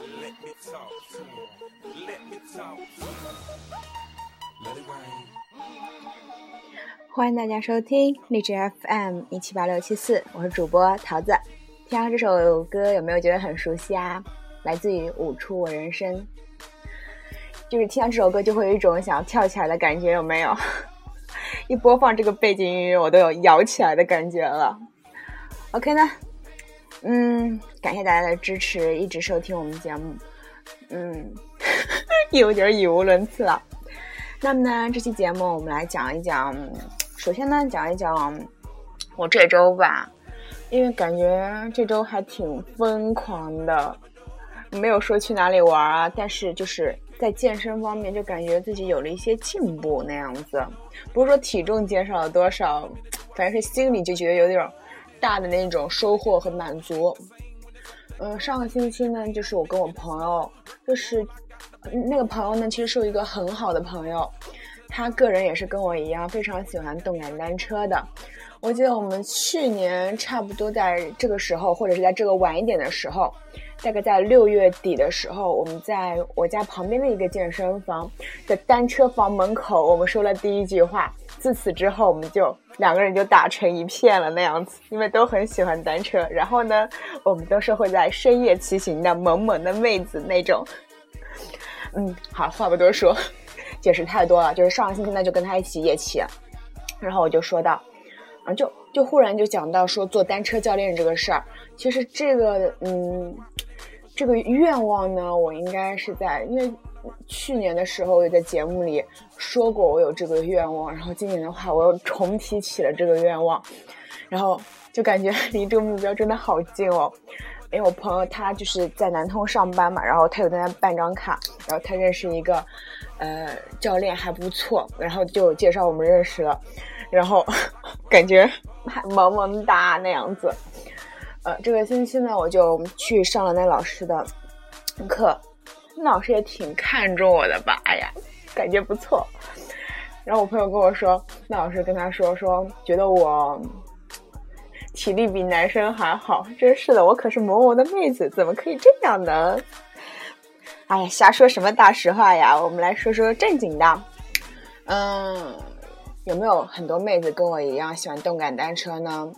Let me talk to him. Let me talk to him. Let it rain. 欢迎大家收听荔枝 FM 一七八六七四，我是主播桃子。听到这首歌有没有觉得很熟悉啊？来自于《舞出我人生》，就是听到这首歌就会有一种想要跳起来的感觉，有没有？一播放这个背景音乐，我都有摇起来的感觉了。OK 呢？嗯，感谢大家的支持，一直收听我们节目。嗯，有点语无伦次了。那么呢，这期节目我们来讲一讲，首先呢，讲一讲我这周吧，因为感觉这周还挺疯狂的，没有说去哪里玩啊，但是就是在健身方面就感觉自己有了一些进步那样子，不是说体重减少了多少，反正是心里就觉得有点大的那种收获和满足。嗯、上个星期呢，就是我跟我朋友，就是那个朋友呢，其实是一个很好的朋友，他个人也是跟我一样非常喜欢动感单车的。我记得我们去年差不多在这个时候，或者是在这个晚一点的时候，大概在六月底的时候，我们在我家旁边的一个健身房的单车房门口，我们说了第一句话。自此之后，我们就两个人就打成一片了那样子，因为都很喜欢单车。然后呢，我们都是会在深夜骑行的萌萌的妹子那种。嗯，好，话不多说，解释太多了。就是上个星期呢，就跟他一起夜骑，然后我就说到，啊，就就忽然就讲到说做单车教练这个事儿。其实这个，嗯，这个愿望呢，我应该是在因为去年的时候我也在节目里说过我有这个愿望，然后今年的话我又重提起了这个愿望，然后就感觉离这个目标真的好近哦。因 为我朋友他就是在南通上班嘛，然后他有在那办张卡，然后他认识一个，呃，教练还不错，然后就介绍我们认识了，然后 感觉还萌萌哒那样子。呃，这个星期呢，我就去上了那老师的课，那老师也挺看重我的吧，哎呀，感觉不错。然后我朋友跟我说，那老师跟他说说，觉得我。体力比男生还好，真是的，我可是萌萌的妹子，怎么可以这样呢？哎呀，瞎说什么大实话呀！我们来说说正经的。嗯，有没有很多妹子跟我一样喜欢动感单车呢？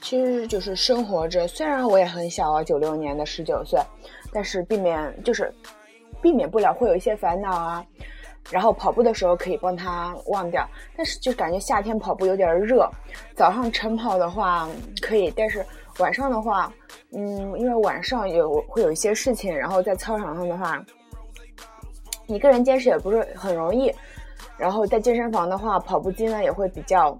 其实就是生活着，虽然我也很小啊，九六年的十九岁，但是避免就是避免不了会有一些烦恼啊。然后跑步的时候可以帮他忘掉，但是就感觉夏天跑步有点热。早上晨跑的话可以，但是晚上的话，嗯，因为晚上有会有一些事情，然后在操场上的话，一个人坚持也不是很容易。然后在健身房的话，跑步机呢也会比较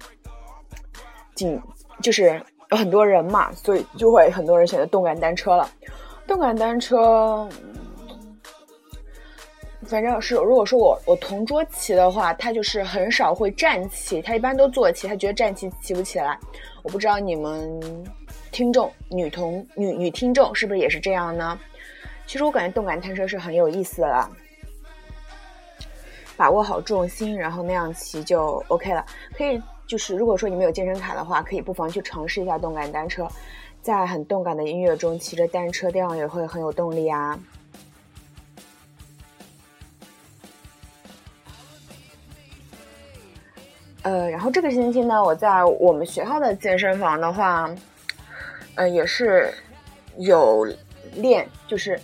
紧，就是有很多人嘛，所以就会很多人选择动感单车了。动感单车。反正是，如果说我我同桌骑的话，他就是很少会站骑，他一般都坐骑，他觉得站骑骑不起来。我不知道你们听众女同女女听众是不是也是这样呢？其实我感觉动感单车是很有意思的啦，把握好重心，然后那样骑就 OK 了。可以就是如果说你们有健身卡的话，可以不妨去尝试一下动感单车，在很动感的音乐中骑着单车，这样也会很有动力啊。呃，然后这个星期呢，我在我们学校的健身房的话，呃，也是有练，就是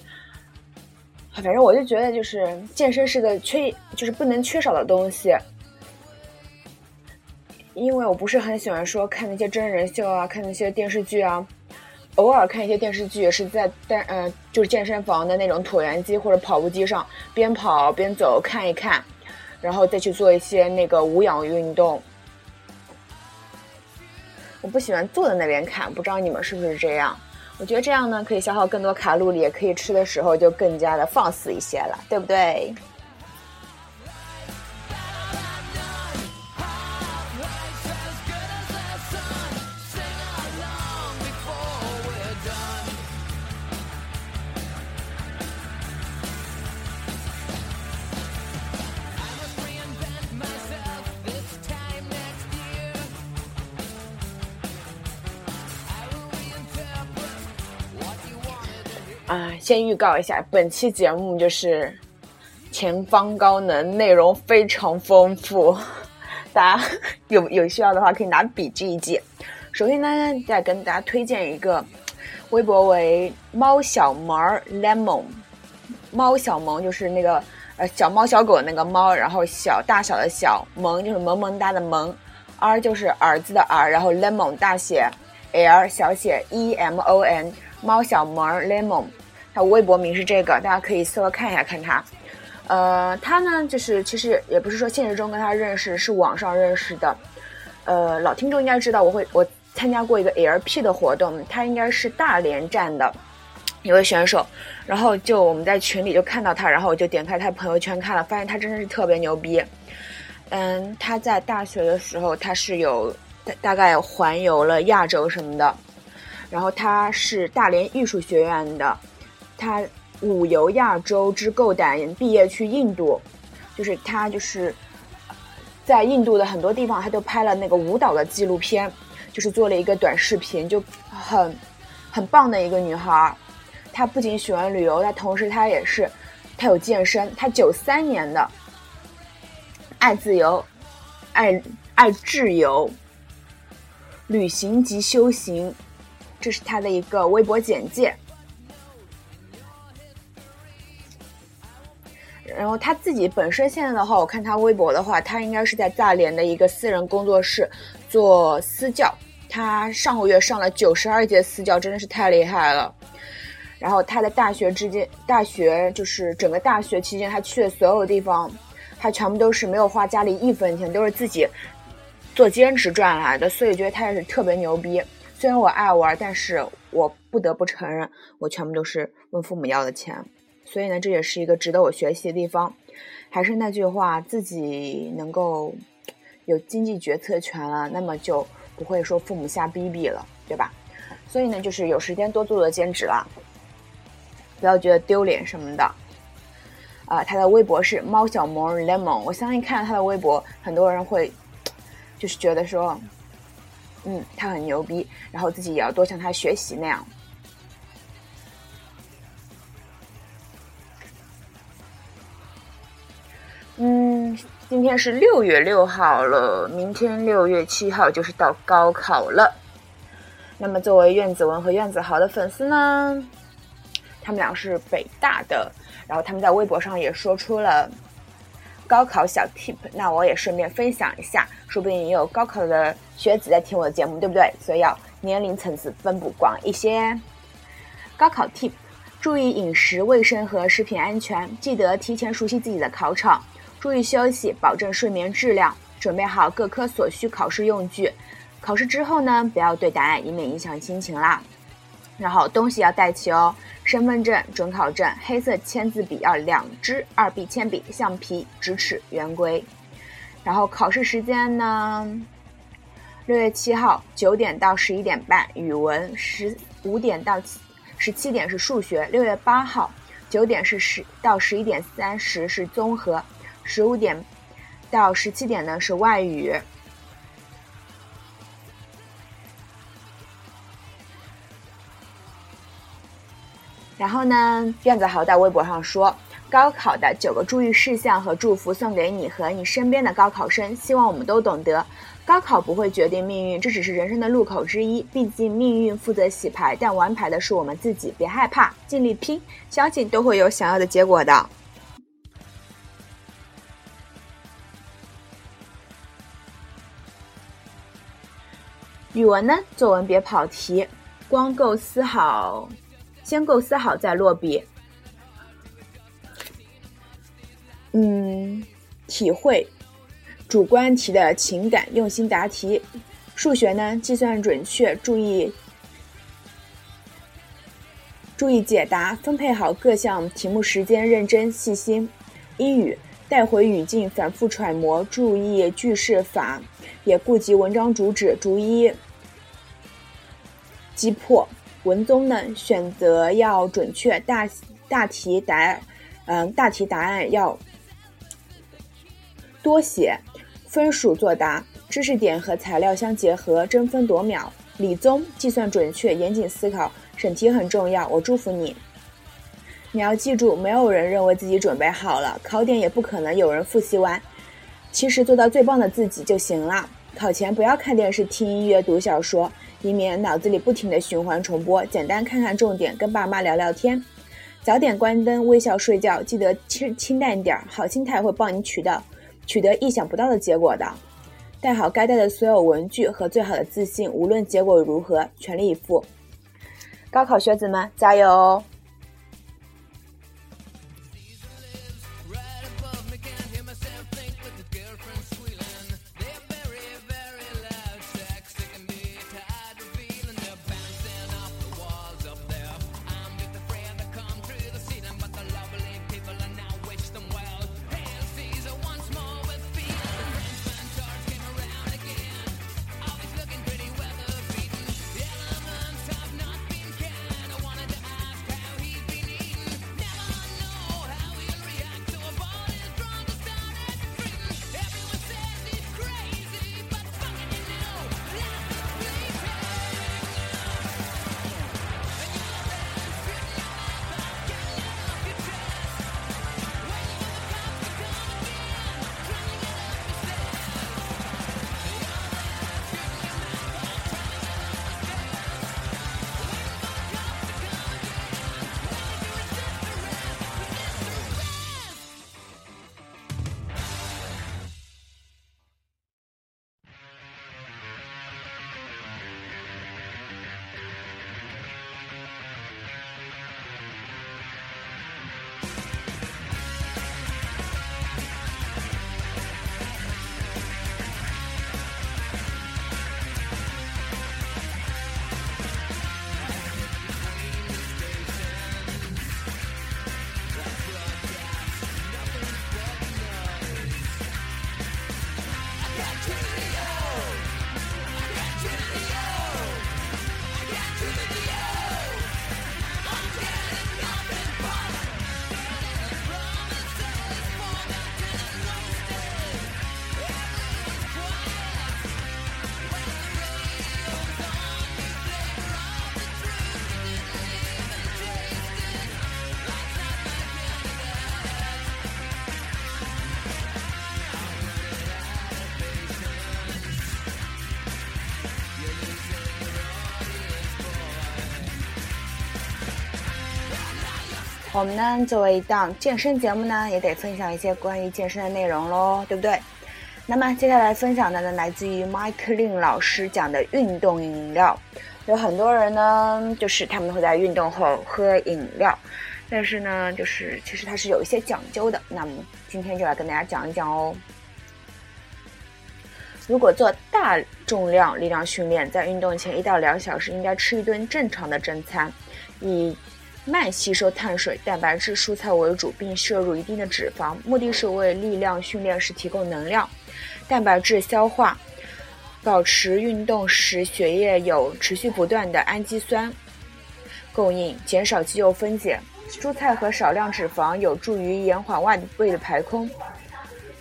反正我就觉得，就是健身是个缺，就是不能缺少的东西。因为我不是很喜欢说看那些真人秀啊，看那些电视剧啊，偶尔看一些电视剧，也是在单呃，就是健身房的那种椭圆机或者跑步机上边跑边走看一看。然后再去做一些那个无氧运动。我不喜欢坐在那边看，不知道你们是不是这样？我觉得这样呢，可以消耗更多卡路里，也可以吃的时候就更加的放肆一些了，对不对？啊，先预告一下，本期节目就是前方高能，内容非常丰富，大家有 有需要的话可以拿笔记一记。首先呢，再跟大家推荐一个微博为猫小萌 lemon，猫小萌就是那个呃小猫小狗那个猫，然后小大小的小萌就是萌萌哒的萌，r 就是儿子的儿，然后 lemon 大写 l 小写 e m o n。猫小萌 lemon，他微博名是这个，大家可以搜看一下看他。呃，他呢就是其实也不是说现实中跟他认识，是网上认识的。呃，老听众应该知道，我会我参加过一个 LP 的活动，他应该是大连站的一位选手。然后就我们在群里就看到他，然后我就点开他朋友圈看了，发现他真的是特别牛逼。嗯，他在大学的时候他是有大概环游了亚洲什么的。然后他是大连艺术学院的，他五游亚洲之够胆，毕业去印度，就是他就是在印度的很多地方，他都拍了那个舞蹈的纪录片，就是做了一个短视频，就很很棒的一个女孩。她不仅喜欢旅游，她同时她也是，她有健身。她九三年的，爱自由，爱爱自由，旅行及修行。这是他的一个微博简介，然后他自己本身现在的话，我看他微博的话，他应该是在大连的一个私人工作室做私教。他上个月上了九十二节私教，真的是太厉害了。然后他的大学之间，大学就是整个大学期间，他去的所有地方，他全部都是没有花家里一分钱，都是自己做兼职赚来的，所以觉得他也是特别牛逼。虽然我爱玩，但是我不得不承认，我全部都是问父母要的钱。所以呢，这也是一个值得我学习的地方。还是那句话，自己能够有经济决策权了，那么就不会说父母瞎逼逼了，对吧？所以呢，就是有时间多做做兼职啦，不要觉得丢脸什么的。啊，他的微博是猫小萌 lemon，我相信看到他的微博，很多人会就是觉得说。嗯，他很牛逼，然后自己也要多向他学习那样。嗯，今天是六月六号了，明天六月七号就是到高考了。那么，作为苑子文和苑子豪的粉丝呢，他们俩是北大的，然后他们在微博上也说出了。高考小 tip，那我也顺便分享一下，说不定也有高考的学子在听我的节目，对不对？所以要年龄层次分布广一些。高考 tip，注意饮食卫生和食品安全，记得提前熟悉自己的考场，注意休息，保证睡眠质量，准备好各科所需考试用具。考试之后呢，不要对答案，以免影响心情啦。然后东西要带齐哦，身份证、准考证、黑色签字笔要两支，二 B 铅笔、橡皮、直尺、圆规。然后考试时间呢，六月七号九点到十一点半语文，十五点到十七点是数学。六月八号九点是十到十一点三十是综合，十五点到十七点呢是外语。然后呢，苑子豪在微博上说：“高考的九个注意事项和祝福送给你和你身边的高考生，希望我们都懂得，高考不会决定命运，这只是人生的路口之一。毕竟命运负责洗牌，但玩牌的是我们自己。别害怕，尽力拼，相信都会有想要的结果的。”语文呢，作文别跑题，光构思好。先构思好再落笔，嗯，体会主观题的情感，用心答题。数学呢，计算准确，注意注意解答，分配好各项题目时间，认真细心。英语带回语境，反复揣摩，注意句式法，也顾及文章主旨，逐一击破。文综呢，选择要准确，大大题答，嗯，大题答案要多写，分数作答，知识点和材料相结合，争分夺秒。理综计算准确，严谨思考，审题很重要。我祝福你。你要记住，没有人认为自己准备好了，考点也不可能有人复习完。其实做到最棒的自己就行了。考前不要看电视、听音乐、读小说，以免脑子里不停的循环重播。简单看看重点，跟爸妈聊聊天。早点关灯，微笑睡觉，记得清清淡点儿。好心态会帮你取得取得意想不到的结果的。带好该带的所有文具和最好的自信，无论结果如何，全力以赴。高考学子们，加油！我们呢，作为一档健身节目呢，也得分享一些关于健身的内容喽，对不对？那么接下来分享的呢，来自于 Mike Lin 老师讲的运动饮料。有很多人呢，就是他们会在运动后喝饮料，但是呢，就是其实它是有一些讲究的。那么今天就来跟大家讲一讲哦。如果做大重量力量训练，在运动前一到两小时应该吃一顿正常的正餐，以慢吸收碳水、蛋白质、蔬菜为主，并摄入一定的脂肪，目的是为力量训练时提供能量、蛋白质消化，保持运动时血液有持续不断的氨基酸供应，减少肌肉分解。蔬菜和少量脂肪有助于延缓外胃的排空。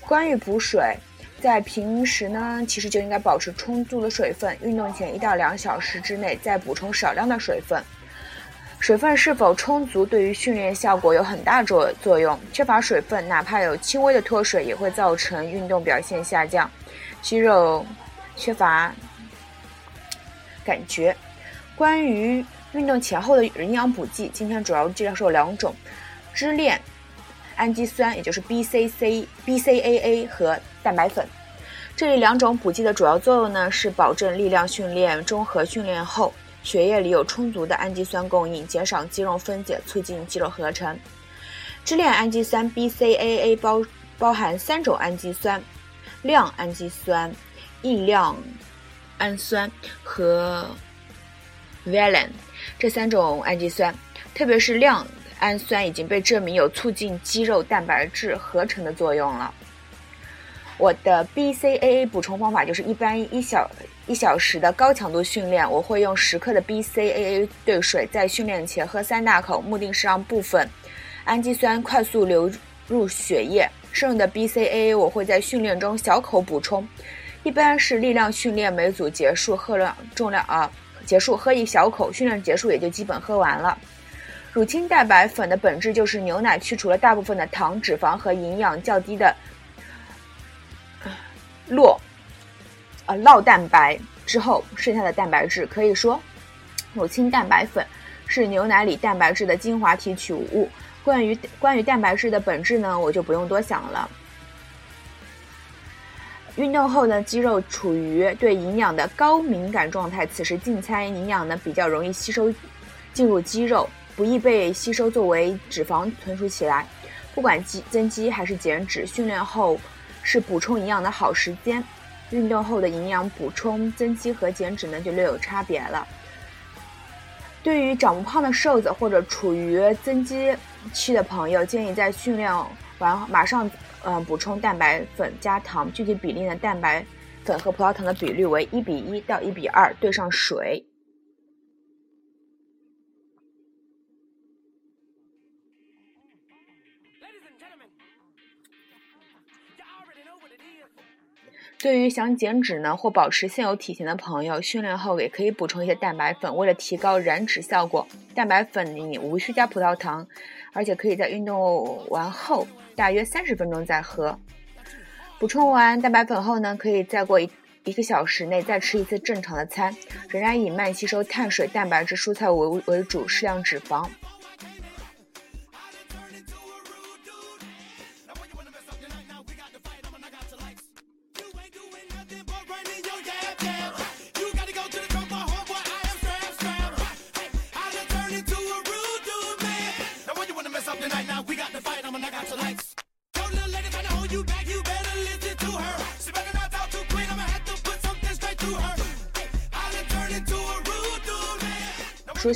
关于补水，在平时呢，其实就应该保持充足的水分，运动前一到两小时之内再补充少量的水分。水分是否充足对于训练效果有很大作作用。缺乏水分，哪怕有轻微的脱水，也会造成运动表现下降，肌肉缺乏感觉。关于运动前后的营养补剂，今天主要介绍两种：支链氨基酸，也就是 BCC、BCAA 和蛋白粉。这里两种补剂的主要作用呢，是保证力量训练综合训练后血液里有充足的氨基酸供应，减少肌肉分解，促进肌肉合成。支链氨基酸 BCAA 包包含三种氨基酸：亮氨基酸、异亮氨酸和 valine 这三种氨基酸，特别是亮氨酸已经被证明有促进肌肉蛋白质合成的作用了。我的 BCAA 补充方法就是，一般一小一小时的高强度训练，我会用十克的 BCAA 兑水，在训练前喝三大口，目的是让部分氨基酸快速流入血液。剩余的 BCAA 我会在训练中小口补充，一般是力量训练每组结束喝量重量啊，结束喝一小口，训练结束也就基本喝完了。乳清蛋白粉的本质就是牛奶去除了大部分的糖、脂肪和营养较低的酪呃酪蛋白之后剩下的蛋白质。可以说，乳清蛋白粉是牛奶里蛋白质的精华提取物。关于关于蛋白质的本质呢，我就不用多想了。运动后呢，肌肉处于对营养的高敏感状态，此时进餐营养呢比较容易吸收进入肌肉，不易被吸收作为脂肪存储起来。不管肌增肌还是减脂，训练后是补充营养的好时间。运动后的营养补充、增肌和减脂呢就略有差别了。对于长不胖的瘦子或者处于增肌期的朋友，建议在训练完马上。嗯，补充蛋白粉加糖，具体比例呢？蛋白粉和葡萄糖的比率为一比一到一比二，兑上水。对于想减脂呢或保持现有体型的朋友，训练后也可以补充一些蛋白粉，为了提高燃脂效果，蛋白粉你无需加葡萄糖，而且可以在运动完后。大约三十分钟再喝。补充完蛋白粉后呢，可以再过一一个小时内再吃一次正常的餐，仍然以慢吸收碳水、蛋白质、蔬菜为为主，适量脂肪。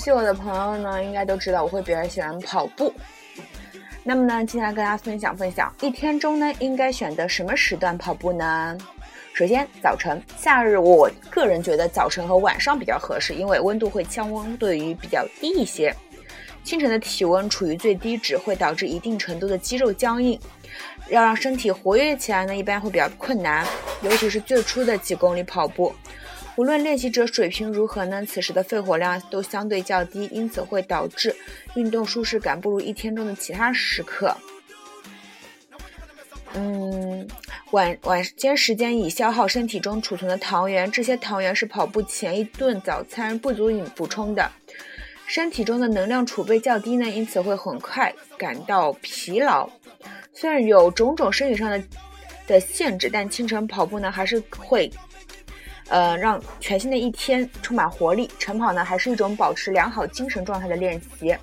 悉我的朋友呢，应该都知道我会比较喜欢跑步。那么呢，接下来跟大家分享分享，一天中呢应该选择什么时段跑步呢？首先，早晨，夏日我个人觉得早晨和晚上比较合适，因为温度会相对于比较低一些。清晨的体温处于最低值，会导致一定程度的肌肉僵硬，要让身体活跃起来呢，一般会比较困难，尤其是最初的几公里跑步。无论练习者水平如何呢，此时的肺活量都相对较低，因此会导致运动舒适感不如一天中的其他时刻。嗯，晚晚间时间以消耗身体中储存的糖原，这些糖原是跑步前一顿早餐不足以补充的，身体中的能量储备较低呢，因此会很快感到疲劳。虽然有种种生理上的的限制，但清晨跑步呢还是会。呃，让全新的一天充满活力。晨跑呢，还是一种保持良好精神状态的练习。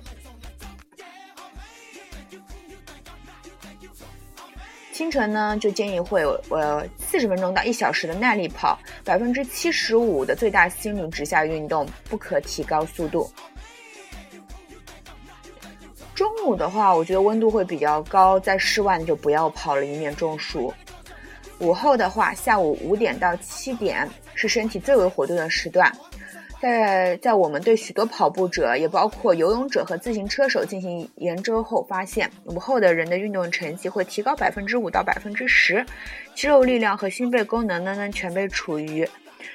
清晨呢，就建议会呃四十分钟到一小时的耐力跑，百分之七十五的最大心率直下运动，不可提高速度。中午的话，我觉得温度会比较高，在室外就不要跑了，以免中暑。午后的话，下午五点到七点。是身体最为活动的时段，在在我们对许多跑步者，也包括游泳者和自行车手进行研究后发现，午后的人的运动成绩会提高百分之五到百分之十，肌肉力量和心肺功能呢，呢全被处于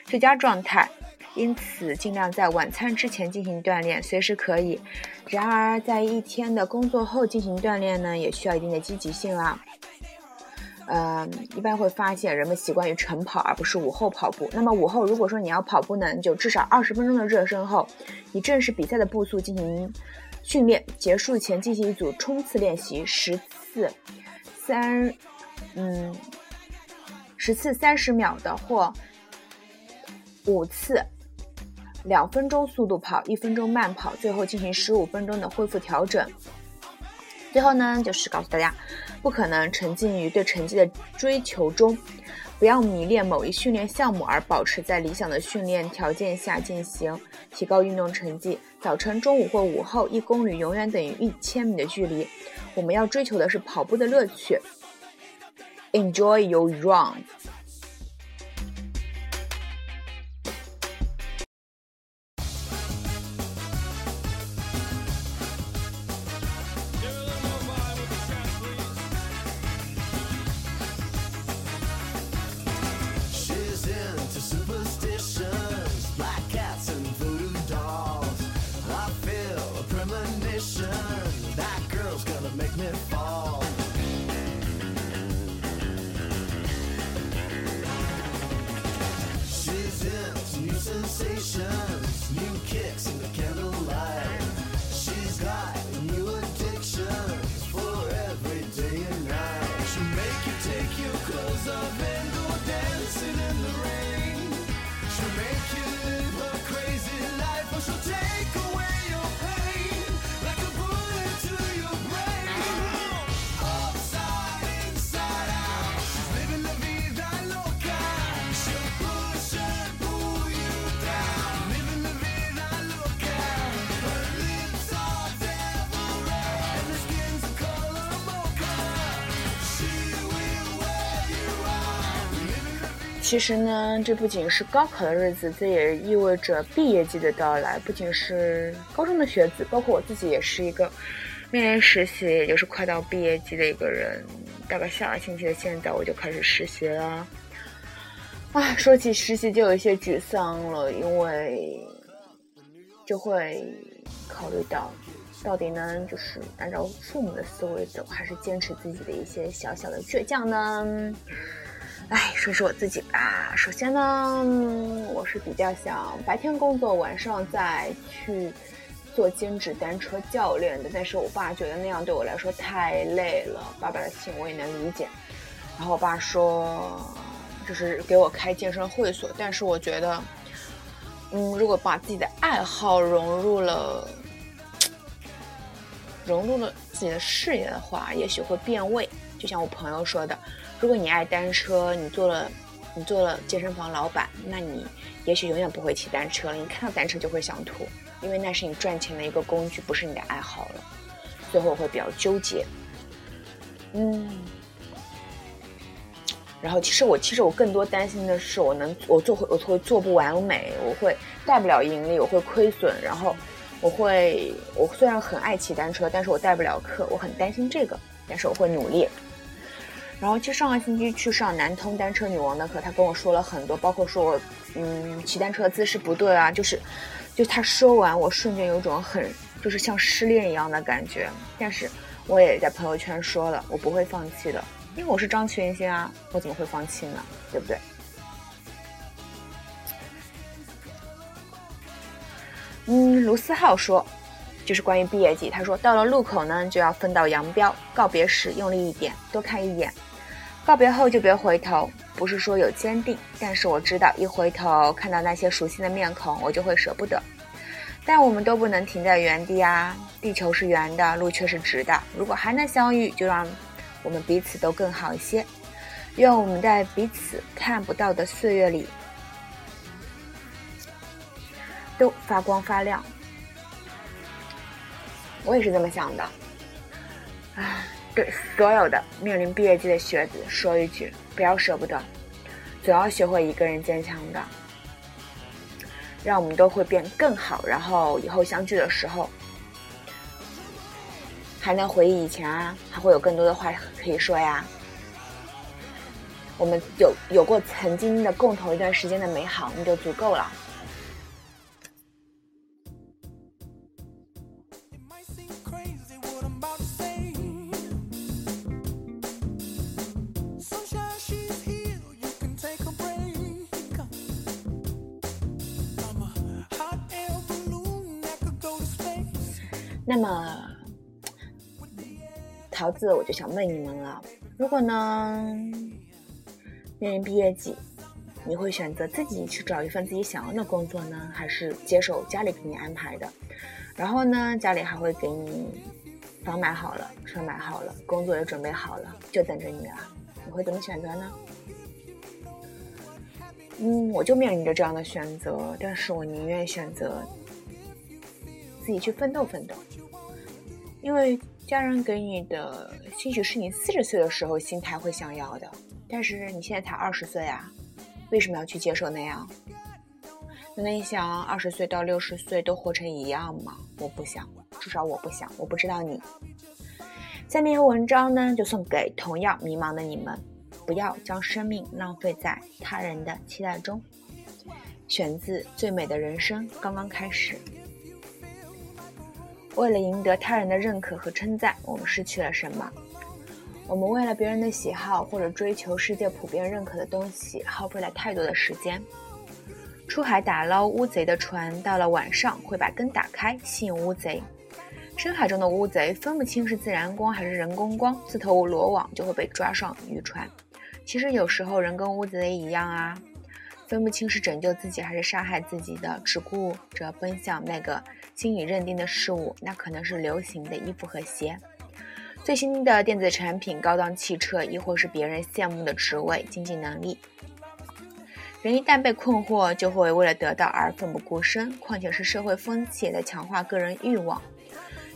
最佳状态。因此，尽量在晚餐之前进行锻炼，随时可以。然而，在一天的工作后进行锻炼呢，也需要一定的积极性啦。嗯，一般会发现人们习惯于晨跑而不是午后跑步。那么午后如果说你要跑步呢，就至少二十分钟的热身后，以正式比赛的步速进行训练。结束前进行一组冲刺练习，十次三，嗯，十次三十秒的或五次两分钟速度跑，一分钟慢跑，最后进行十五分钟的恢复调整。最后呢，就是告诉大家。不可能沉浸于对成绩的追求中，不要迷恋某一训练项目，而保持在理想的训练条件下进行，提高运动成绩。早晨、中午或午后，一公里永远等于一千米的距离。我们要追求的是跑步的乐趣。Enjoy your run。其实呢，这不仅是高考的日子，这也意味着毕业季的到来。不仅是高中的学子，包括我自己也是一个面临实习，也就是快到毕业季的一个人。大概下个星期的现在，我就开始实习了。啊，说起实习就有一些沮丧了，因为就会考虑到，到底呢，就是按照父母的思维走，还是坚持自己的一些小小的倔强呢？哎，说说我自己吧。首先呢，我是比较想白天工作，晚上再去做兼职单车教练的。但是我爸觉得那样对我来说太累了，爸爸的心我也能理解。然后我爸说，就是给我开健身会所。但是我觉得，嗯，如果把自己的爱好融入了，融入了自己的事业的话，也许会变味。就像我朋友说的。如果你爱单车，你做了，你做了健身房老板，那你也许永远不会骑单车了。你看到单车就会想吐，因为那是你赚钱的一个工具，不是你的爱好了。最后我会比较纠结，嗯。然后其实我其实我更多担心的是，我能我做会我会做不完美，我会带不了盈利，我会亏损。然后我会我虽然很爱骑单车，但是我带不了课，我很担心这个，但是我会努力。然后就上个星期去上南通单车女王的课，她跟我说了很多，包括说我，嗯，骑单车姿势不对啊，就是，就她说完，我瞬间有种很，就是像失恋一样的感觉。但是我也在朋友圈说了，我不会放弃的，因为我是张全新啊，我怎么会放弃呢？对不对？嗯，卢思浩说，就是关于毕业季，他说到了路口呢，就要分道扬镳，告别时用力一点，多看一眼。告别后就别回头，不是说有坚定，但是我知道一回头看到那些熟悉的面孔，我就会舍不得。但我们都不能停在原地啊！地球是圆的，路却是直的。如果还能相遇，就让我们彼此都更好一些。愿我们在彼此看不到的岁月里，都发光发亮。我也是这么想的。唉。对所有的面临毕业季的学子说一句：不要舍不得，总要学会一个人坚强的，让我们都会变更好。然后以后相聚的时候，还能回忆以前啊，还会有更多的话可以说呀。我们有有过曾经的共同一段时间的美好，那就足够了。我就想问你们了：如果呢，面临毕业季，你会选择自己去找一份自己想要的工作呢，还是接受家里给你安排的？然后呢，家里还会给你房买好了，车买好了，工作也准备好了，就等着你了。你会怎么选择呢？嗯，我就面临着这样的选择，但是我宁愿选择自己去奋斗奋斗。因为家人给你的，兴许是你四十岁的时候心态会想要的，但是你现在才二十岁啊，为什么要去接受那样？那你想二十岁到六十岁都活成一样吗？我不想，至少我不想。我不知道你。下面文章呢，就送给同样迷茫的你们，不要将生命浪费在他人的期待中。选自《最美的人生刚刚开始》。为了赢得他人的认可和称赞，我们失去了什么？我们为了别人的喜好或者追求世界普遍认可的东西，耗费了太多的时间。出海打捞乌贼的船，到了晚上会把灯打开，吸引乌贼。深海中的乌贼分不清是自然光还是人工光，自投罗网就会被抓上渔船。其实有时候人跟乌贼一样啊。分不清是拯救自己还是杀害自己的，只顾着奔向那个心理认定的事物，那可能是流行的衣服和鞋，最新的电子产品、高档汽车，亦或是别人羡慕的职位、经济能力。人一旦被困惑，就会为了得到而奋不顾身。况且是社会风气在强化个人欲望，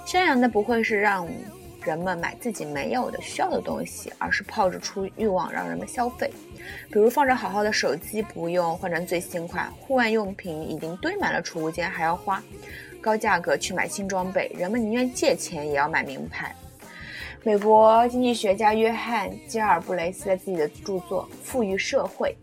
宣扬的不会是让人们买自己没有的、需要的东西，而是炮制出欲望让人们消费。比如放着好好的手机不用，换成最新款；户外用品已经堆满了储物间，还要花高价格去买新装备。人们宁愿借钱也要买名牌。美国经济学家约翰·基尔布雷斯在自己的著作《富裕社会》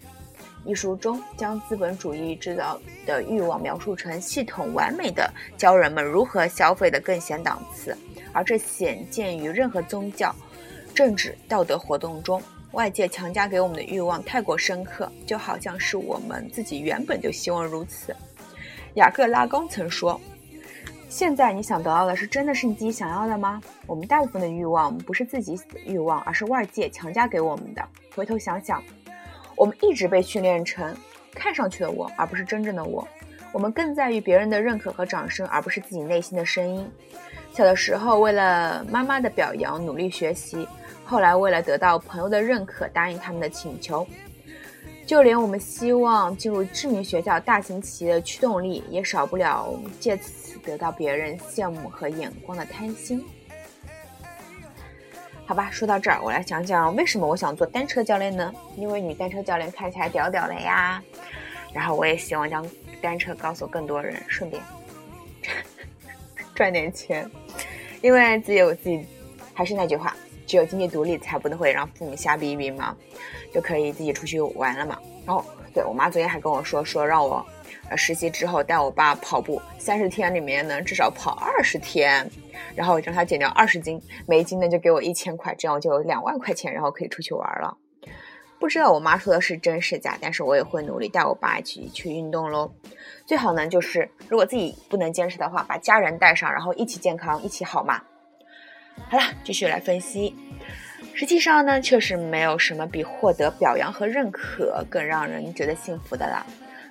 一书中，将资本主义制造的欲望描述成系统完美的教人们如何消费的更显档次，而这显见于任何宗教、政治、道德活动中。外界强加给我们的欲望太过深刻，就好像是我们自己原本就希望如此。雅各拉冈曾说。现在你想得到的是真的是你自己想要的吗？我们大部分的欲望不是自己欲望，而是外界强加给我们的。回头想想，我们一直被训练成看上去的我，而不是真正的我。我们更在意别人的认可和掌声，而不是自己内心的声音。小的时候，为了妈妈的表扬努力学习；后来，为了得到朋友的认可，答应他们的请求。就连我们希望进入知名学校、大型企业的驱动力，也少不了借此得到别人羡慕和眼光的贪心。好吧，说到这儿，我来讲讲为什么我想做单车教练呢？因为女单车教练看起来屌屌的呀。然后我也希望将单车告诉更多人，顺便 赚点钱。因为自己有自己，还是那句话。只有经济独立，才不会让父母瞎逼逼嘛，就可以自己出去玩了嘛。然后，对我妈昨天还跟我说，说让我，实习之后带我爸跑步，三十天里面呢至少跑二十天，然后让他减掉二十斤，每斤呢就给我一千块，这样我就有两万块钱，然后可以出去玩了。不知道我妈说的是真是假，但是我也会努力带我爸一起去运动喽。最好呢就是如果自己不能坚持的话，把家人带上，然后一起健康，一起好嘛。好了，继续来分析。实际上呢，确实没有什么比获得表扬和认可更让人觉得幸福的了。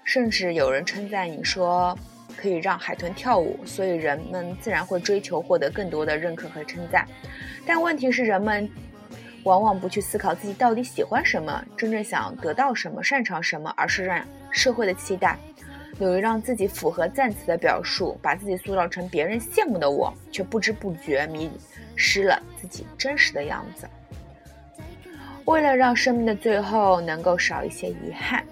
甚至有人称赞你说可以让海豚跳舞，所以人们自然会追求获得更多的认可和称赞。但问题是，人们往往不去思考自己到底喜欢什么，真正想得到什么，擅长什么，而是让社会的期待。有于让自己符合赞词的表述，把自己塑造成别人羡慕的我，却不知不觉迷失了自己真实的样子。为了让生命的最后能够少一些遗憾，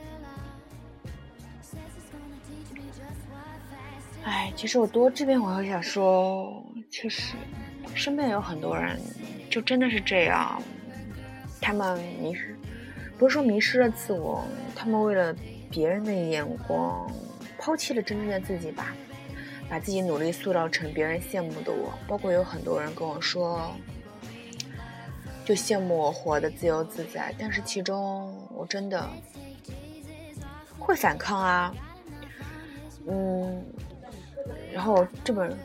哎，其实我多这边我想说，确实，身边有很多人，就真的是这样，他们迷失，不是说迷失了自我，他们为了别人的眼光。抛弃了真正的自己吧，把自己努力塑造成别人羡慕的我。包括有很多人跟我说，就羡慕我活得自由自在，但是其中我真的会反抗啊。嗯，然后这本，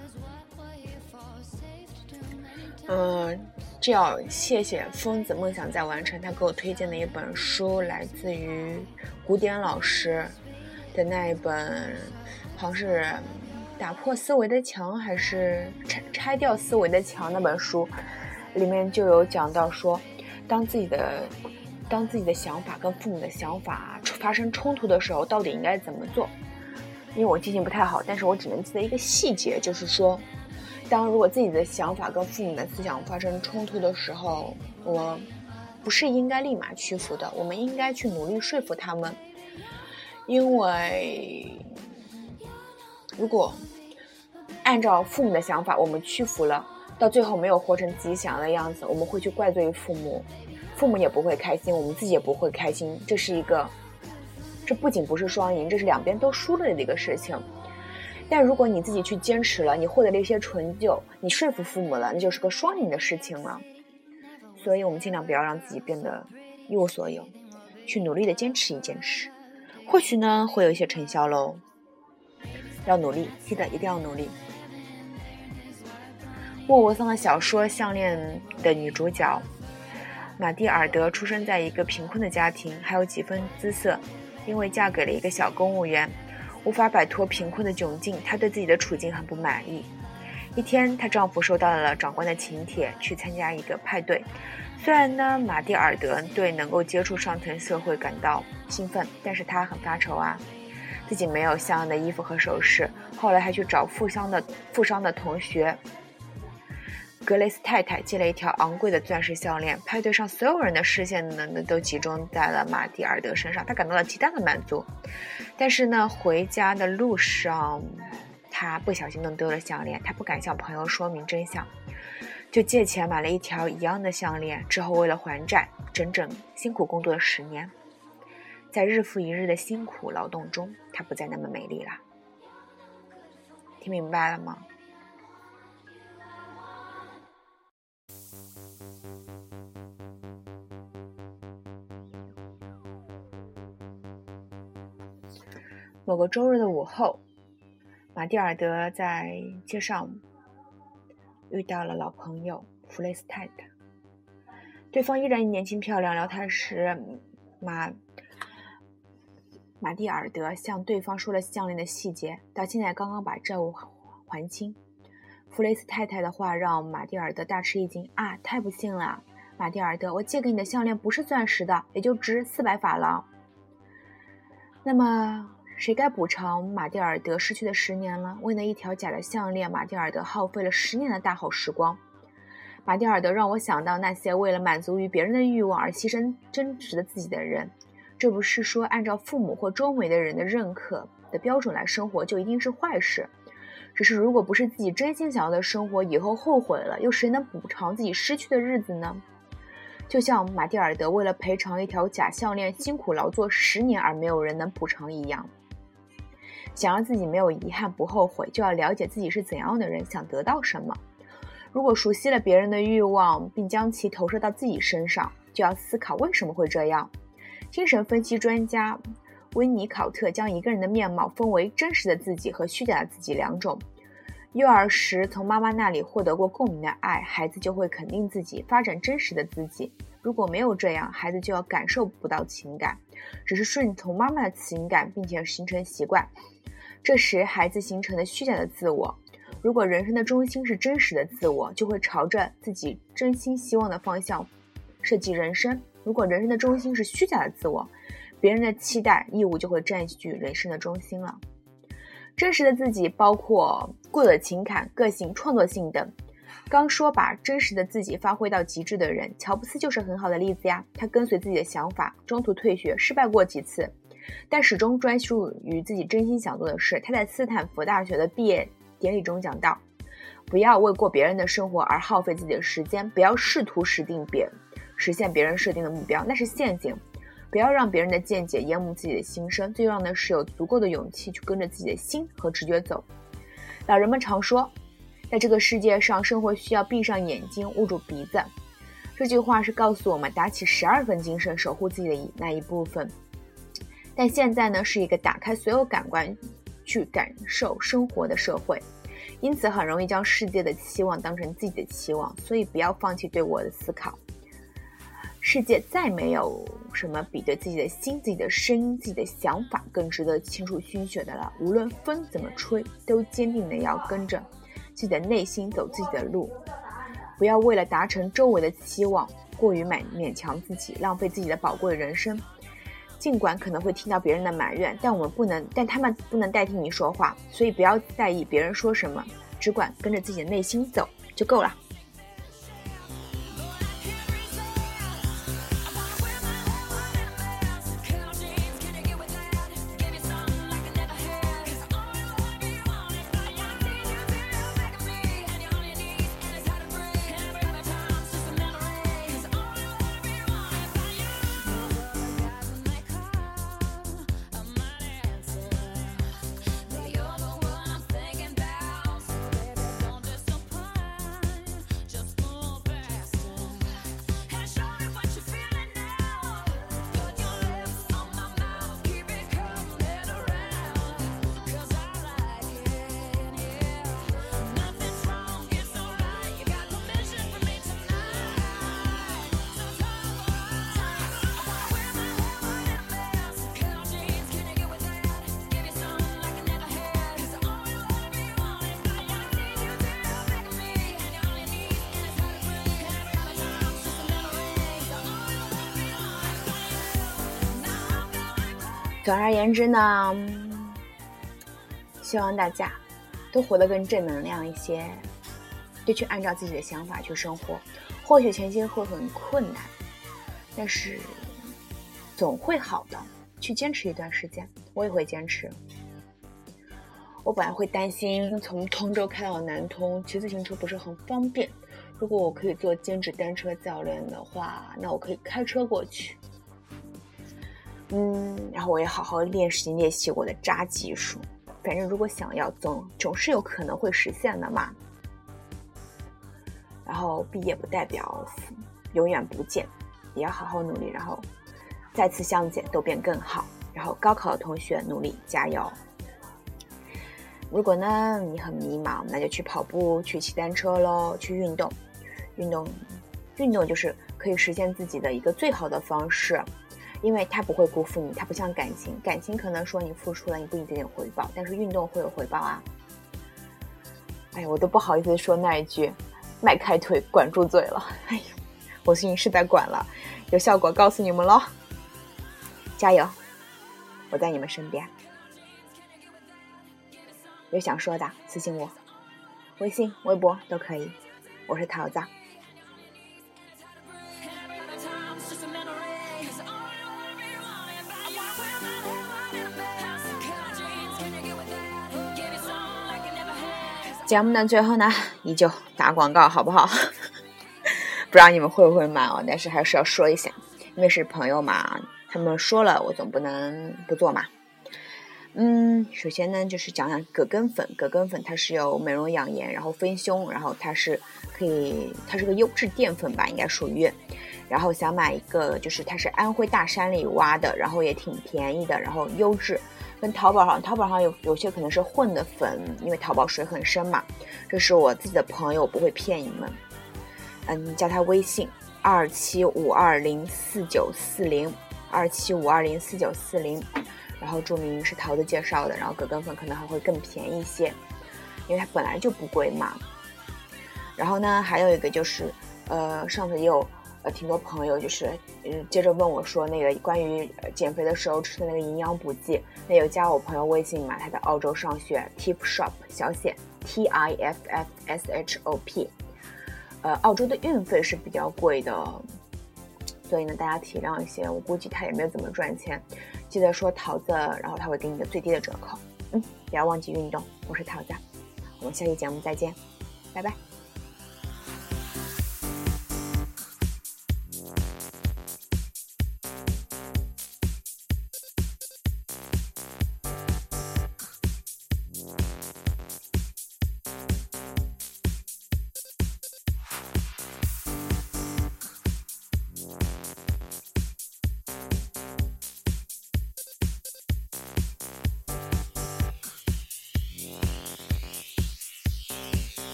嗯，这要谢谢疯子梦想在完成，他给我推荐的一本书，来自于古典老师。的那一本，好像是打破思维的墙，还是拆拆掉思维的墙那本书，里面就有讲到说，当自己的当自己的想法跟父母的想法发生冲突的时候，到底应该怎么做？因为我记性不太好，但是我只能记得一个细节，就是说，当如果自己的想法跟父母的思想发生冲突的时候，我不是应该立马屈服的，我们应该去努力说服他们。因为如果按照父母的想法，我们屈服了，到最后没有活成自己想要的样子，我们会去怪罪于父母，父母也不会开心，我们自己也不会开心。这是一个，这不仅不是双赢，这是两边都输了的一个事情。但如果你自己去坚持了，你获得了一些成就，你说服父母了，那就是个双赢的事情了。所以我们尽量不要让自己变得一无所有，去努力的坚持一件事。或许呢，会有一些成效喽。要努力，记得一定要努力。沃沃桑的小说《项链》的女主角玛蒂尔德出生在一个贫困的家庭，还有几分姿色。因为嫁给了一个小公务员，无法摆脱贫困的窘境，她对自己的处境很不满意。一天，她丈夫收到了长官的请帖，去参加一个派对。虽然呢，玛蒂尔德对能够接触上层社会感到兴奋，但是她很发愁啊，自己没有像样的衣服和首饰。后来还去找富商的富商的同学，格雷斯太太系了一条昂贵的钻石项链，派对上所有人的视线呢都集中在了马蒂尔德身上，他感到了极大的满足。但是呢，回家的路上，他不小心弄丢了项链，他不敢向朋友说明真相，就借钱买了一条一样的项链。之后为了还债，整整辛苦工作了十年，在日复一日的辛苦劳动中，她不再那么美丽了。听明白了吗？某个周日的午后，马蒂尔德在街上遇到了老朋友弗雷斯泰特。对方依然年轻漂亮。聊天时，马马蒂尔德向对方说了项链的细节，到现在刚刚把债务还清。弗雷斯太太的话让马蒂尔德大吃一惊啊！太不幸了，马蒂尔德，我借给你的项链不是钻石的，也就值四百法郎。那么。谁该补偿马蒂尔德失去的十年呢？为那一条假的项链，马蒂尔德耗费了十年的大好时光。马蒂尔德让我想到那些为了满足于别人的欲望而牺牲真实的自己的人。这不是说按照父母或周围的人的认可的标准来生活就一定是坏事，只是如果不是自己真心想要的生活，以后后悔了，又谁能补偿自己失去的日子呢？就像马蒂尔德为了赔偿一条假项链辛苦劳作十年而没有人能补偿一样。想让自己没有遗憾、不后悔，就要了解自己是怎样的人，想得到什么。如果熟悉了别人的欲望，并将其投射到自己身上，就要思考为什么会这样。精神分析专家温尼考特将一个人的面貌分为真实的自己和虚假的自己两种。幼儿时从妈妈那里获得过共鸣的爱，孩子就会肯定自己，发展真实的自己。如果没有这样，孩子就要感受不到情感，只是顺从妈妈的情感，并且形成习惯。这时，孩子形成了虚假的自我。如果人生的中心是真实的自我，就会朝着自己真心希望的方向设计人生；如果人生的中心是虚假的自我，别人的期待、义务就会占据人生的中心了。真实的自己包括固有的情感、个性、创作性等。刚说把真实的自己发挥到极致的人，乔布斯就是很好的例子呀。他跟随自己的想法，中途退学，失败过几次。但始终专注于自己真心想做的事。他在斯坦福大学的毕业典礼中讲到：“不要为过别人的生活而耗费自己的时间，不要试图实定别实现别人设定的目标，那是陷阱。不要让别人的见解淹没自己的心声。最重要的是有足够的勇气去跟着自己的心和直觉走。”老人们常说，在这个世界上，生活需要闭上眼睛，捂住鼻子。这句话是告诉我们打起十二分精神，守护自己的那一部分。但现在呢，是一个打开所有感官去感受生活的社会，因此很容易将世界的期望当成自己的期望。所以不要放弃对我的思考。世界再没有什么比对自己的心、自己的声音、自己的想法更值得倾注心血的了。无论风怎么吹，都坚定的要跟着自己的内心走自己的路。不要为了达成周围的期望，过于勉勉强自己，浪费自己的宝贵人生。尽管可能会听到别人的埋怨，但我们不能，但他们不能代替你说话，所以不要在意别人说什么，只管跟着自己的内心走就够了。总而言之呢，希望大家都活得更正能量一些，就去按照自己的想法去生活。或许前期会很困难，但是总会好的。去坚持一段时间，我也会坚持。我本来会担心从通州开到南通骑自行车不是很方便，如果我可以做兼职单车教练的话，那我可以开车过去。嗯，然后我也好好练习练习我的扎技术。反正如果想要，总总是有可能会实现的嘛。然后毕业不代表永远不见，也要好好努力。然后。再次相见，都变更好。然后高考的同学努力加油。如果呢你很迷茫，那就去跑步、去骑单车喽，去运动。运动，运动就是可以实现自己的一个最好的方式，因为它不会辜负你，它不像感情，感情可能说你付出了你不一定有回报，但是运动会有回报啊。哎呀，我都不好意思说那一句，迈开腿，管住嘴了。哎呀，我最近是在管了，有效果，告诉你们喽。加油！我在你们身边。有想说的，私信我，微信、微博都可以。我是桃子。节目的最后呢，依旧打广告，好不好？不知道你们会不会买哦，但是还是要说一下，因为是朋友嘛。他们说了，我总不能不做嘛。嗯，首先呢，就是讲讲葛根粉。葛根粉它是有美容养颜，然后丰胸，然后它是可以，它是个优质淀粉吧，应该属于。然后想买一个，就是它是安徽大山里挖的，然后也挺便宜的，然后优质。跟淘宝上，淘宝上有有些可能是混的粉，因为淘宝水很深嘛。这是我自己的朋友，不会骗你们。嗯，加他微信二七五二零四九四零。二七五二零四九四零，然后注明是桃子介绍的，然后葛根粉可能还会更便宜一些，因为它本来就不贵嘛。然后呢，还有一个就是，呃，上次也有呃挺多朋友就是嗯接着问我说那个关于减肥的时候吃的那个营养补剂，那有加我朋友微信嘛？他在澳洲上学，Tip Shop 小写 T I F F S H O P，呃，澳洲的运费是比较贵的。所以呢，大家体谅一些，我估计他也没有怎么赚钱。记得说桃子，然后他会给你的最低的折扣。嗯，不要忘记运动。我是桃子，我们下期节目再见，拜拜。